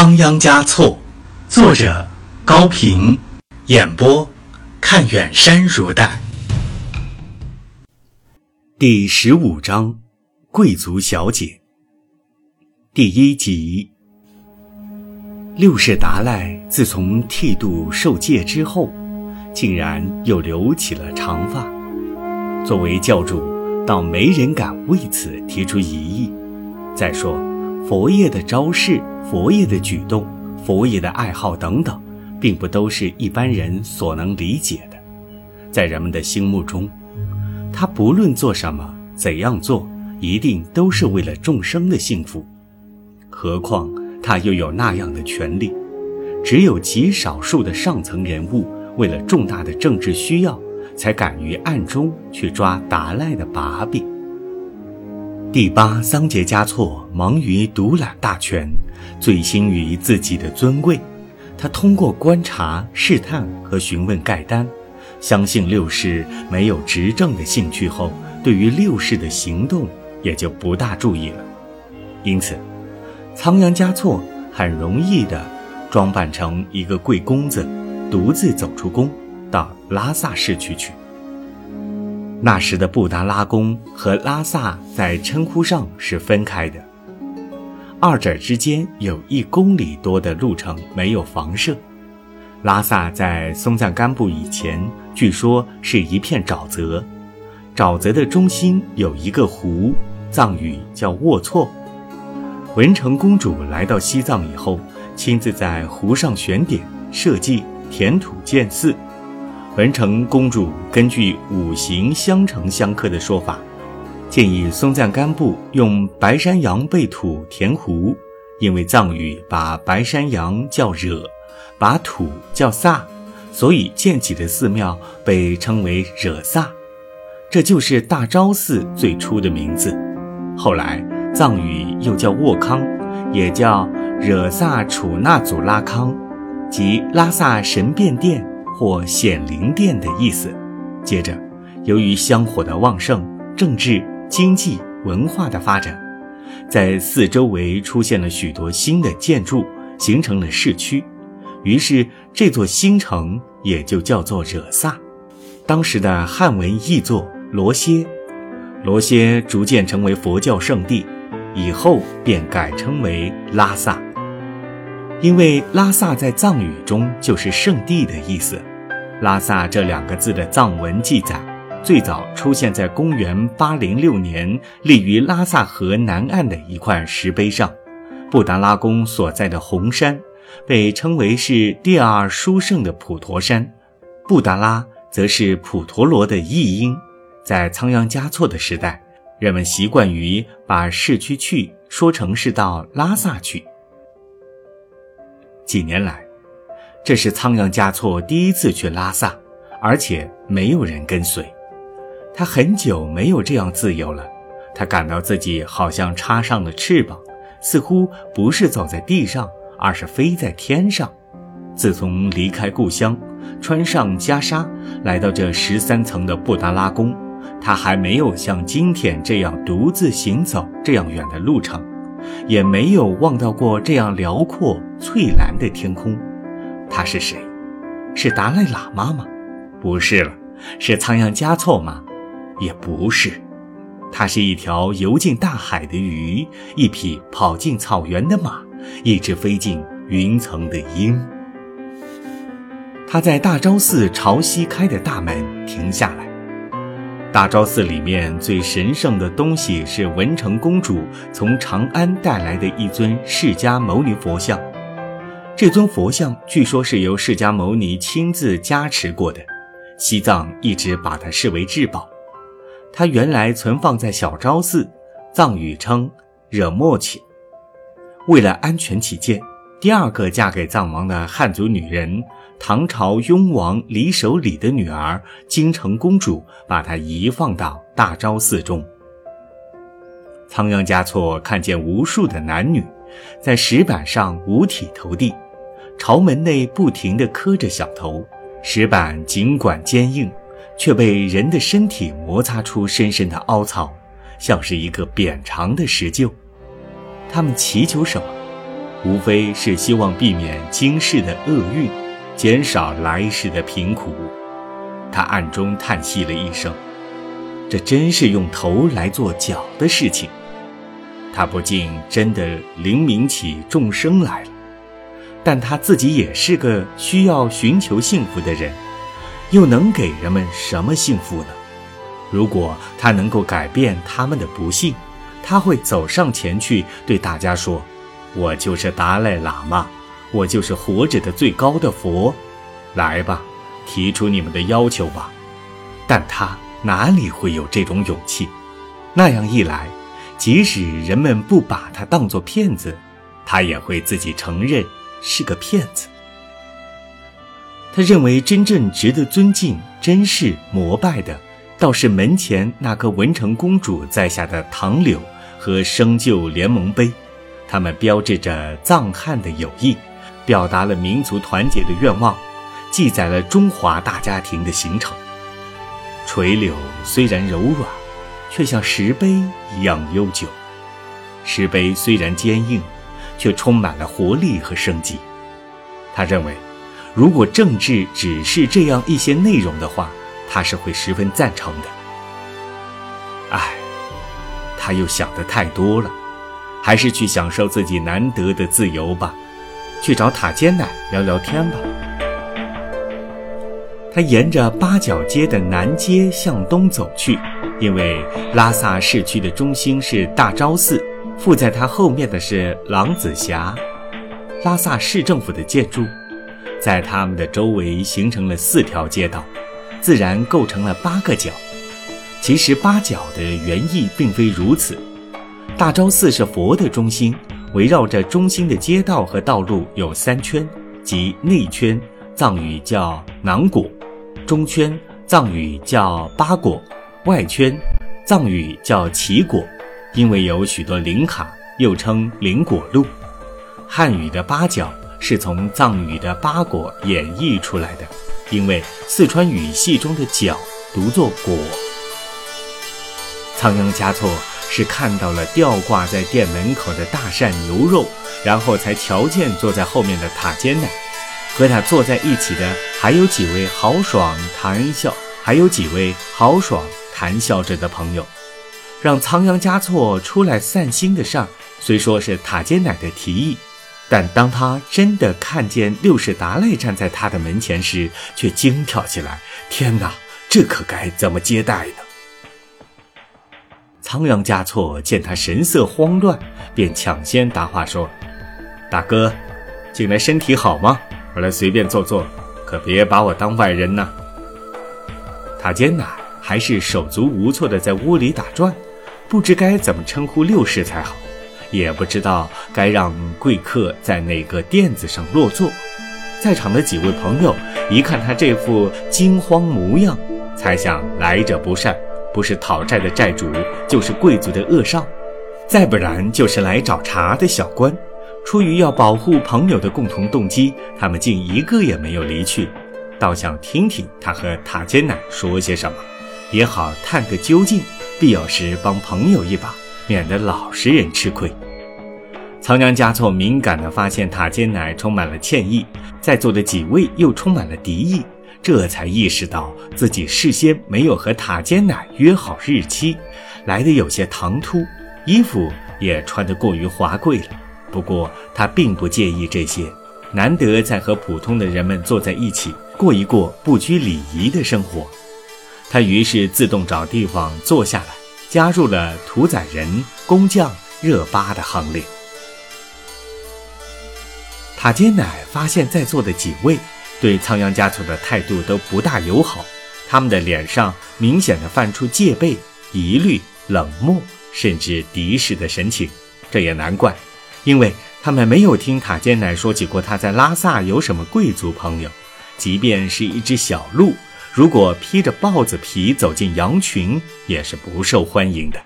仓央嘉措，作者高平，演播看远山如黛。第十五章，贵族小姐。第一集。六世达赖自从剃度受戒之后，竟然又留起了长发。作为教主，倒没人敢为此提出疑议。再说，佛爷的招式、佛爷的举动、佛爷的爱好等等，并不都是一般人所能理解的。在人们的心目中，他不论做什么、怎样做，一定都是为了众生的幸福。何况。他又有那样的权利，只有极少数的上层人物为了重大的政治需要，才敢于暗中去抓达赖的把柄。第八桑杰嘉措忙于独揽大权，醉心于自己的尊贵。他通过观察、试探和询问盖丹，相信六世没有执政的兴趣后，对于六世的行动也就不大注意了。因此。仓央嘉措很容易地装扮成一个贵公子，独自走出宫，到拉萨市区去。那时的布达拉宫和拉萨在称呼上是分开的，二者之间有一公里多的路程没有房舍。拉萨在松赞干布以前，据说是一片沼泽，沼泽的中心有一个湖，藏语叫沃措。文成公主来到西藏以后，亲自在湖上选点、设计、填土建寺。文成公主根据五行相乘相克的说法，建议松赞干布用白山羊背土填湖，因为藏语把白山羊叫惹，把土叫萨，所以建起的寺庙被称为惹萨，这就是大昭寺最初的名字。后来。藏语又叫沃康，也叫惹萨楚纳祖拉康，即拉萨神变殿或显灵殿的意思。接着，由于香火的旺盛，政治、经济、文化的发展，在四周围出现了许多新的建筑，形成了市区。于是，这座新城也就叫做惹萨。当时的汉文译作罗歇，罗歇逐渐成为佛教圣地。以后便改称为拉萨，因为拉萨在藏语中就是圣地的意思。拉萨这两个字的藏文记载，最早出现在公元806年立于拉萨河南岸的一块石碑上。布达拉宫所在的红山，被称为是第二殊胜的普陀山，布达拉则是普陀罗的译音。在仓央嘉措的时代。人们习惯于把市区去说成是到拉萨去。几年来，这是仓央嘉措第一次去拉萨，而且没有人跟随。他很久没有这样自由了，他感到自己好像插上了翅膀，似乎不是走在地上，而是飞在天上。自从离开故乡，穿上袈裟，来到这十三层的布达拉宫。他还没有像今天这样独自行走这样远的路程，也没有望到过这样辽阔翠蓝的天空。他是谁？是达赖喇嘛吗？不是了。是仓央嘉措吗？也不是。他是一条游进大海的鱼，一匹跑进草原的马，一只飞进云层的鹰。他在大昭寺朝西开的大门停下来。大昭寺里面最神圣的东西是文成公主从长安带来的一尊释迦牟尼佛像。这尊佛像据说是由释迦牟尼亲自加持过的，西藏一直把它视为至宝。它原来存放在小昭寺，藏语称惹莫切。为了安全起见，第二个嫁给藏王的汉族女人。唐朝雍王李守礼的女儿京城公主，把它移放到大昭寺中。仓央嘉措看见无数的男女，在石板上五体投地，朝门内不停地磕着小头。石板尽管坚硬，却被人的身体摩擦出深深的凹槽，像是一个扁长的石臼。他们祈求什么？无非是希望避免今世的厄运，减少来世的贫苦。他暗中叹息了一声：“这真是用头来做脚的事情。”他不禁真的灵明起众生来了。但他自己也是个需要寻求幸福的人，又能给人们什么幸福呢？如果他能够改变他们的不幸，他会走上前去对大家说：“我就是达赖喇嘛，我就是活着的最高的佛，来吧，提出你们的要求吧。”但他哪里会有这种勇气？那样一来，即使人们不把他当作骗子，他也会自己承认。是个骗子。他认为真正值得尊敬、珍视、膜拜的，倒是门前那颗文成公主在下的唐柳和生旧联盟碑，它们标志着藏汉的友谊，表达了民族团结的愿望，记载了中华大家庭的形成。垂柳虽然柔软，却像石碑一样悠久；石碑虽然坚硬。却充满了活力和生机。他认为，如果政治只是这样一些内容的话，他是会十分赞成的。唉，他又想的太多了，还是去享受自己难得的自由吧，去找塔尖奶聊聊天吧。他沿着八角街的南街向东走去，因为拉萨市区的中心是大昭寺。附在它后面的是狼子峡，拉萨市政府的建筑，在它们的周围形成了四条街道，自然构成了八个角。其实八角的原意并非如此。大昭寺是佛的中心，围绕着中心的街道和道路有三圈，即内圈，藏语叫囊果；中圈，藏语叫八果；外圈，藏语叫奇果。因为有许多灵卡，又称灵果路。汉语的八角是从藏语的八果演绎出来的。因为四川语系中的角读作果。仓央嘉措是看到了吊挂在店门口的大扇牛肉，然后才瞧见坐在后面的塔尖的。和他坐在一起的还有几位豪爽谈笑，还有几位豪爽谈笑着的朋友。让仓央嘉措出来散心的事儿，虽说是塔尖奶的提议，但当他真的看见六世达赖站在他的门前时，却惊跳起来：“天哪，这可该怎么接待呢？”仓央嘉措见他神色慌乱，便抢先答话说：“大哥，进来身体好吗？我来随便坐坐，可别把我当外人呐。”塔尖奶还是手足无措地在屋里打转。不知该怎么称呼六世才好，也不知道该让贵客在哪个垫子上落座。在场的几位朋友一看他这副惊慌模样，猜想来者不善，不是讨债的债主，就是贵族的恶少，再不然就是来找茬的小官。出于要保护朋友的共同动机，他们竟一个也没有离去，倒想听听他和塔尖奶说些什么，也好探个究竟。必要时帮朋友一把，免得老实人吃亏。仓央嘉措敏感地发现塔尖奶充满了歉意，在座的几位又充满了敌意，这才意识到自己事先没有和塔尖奶约好日期，来的有些唐突，衣服也穿得过于华贵了。不过他并不介意这些，难得在和普通的人们坐在一起，过一过不拘礼仪的生活。他于是自动找地方坐下来，加入了屠宰人、工匠、热巴的行列。塔尖奶发现，在座的几位对仓央嘉措的态度都不大友好，他们的脸上明显的泛出戒备、疑虑、冷漠，甚至敌视的神情。这也难怪，因为他们没有听塔尖奶说起过他在拉萨有什么贵族朋友，即便是一只小鹿。如果披着豹子皮走进羊群，也是不受欢迎的。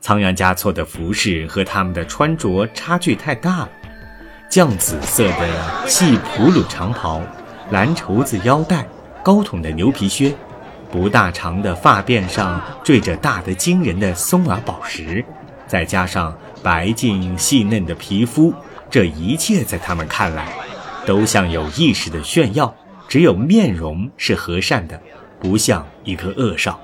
仓央嘉措的服饰和他们的穿着差距太大了：绛紫色的细普鲁长袍，蓝绸子腰带，高筒的牛皮靴，不大长的发辫上缀着大得惊人的松耳宝石，再加上白净细嫩的皮肤，这一切在他们看来，都像有意识的炫耀。只有面容是和善的，不像一个恶少。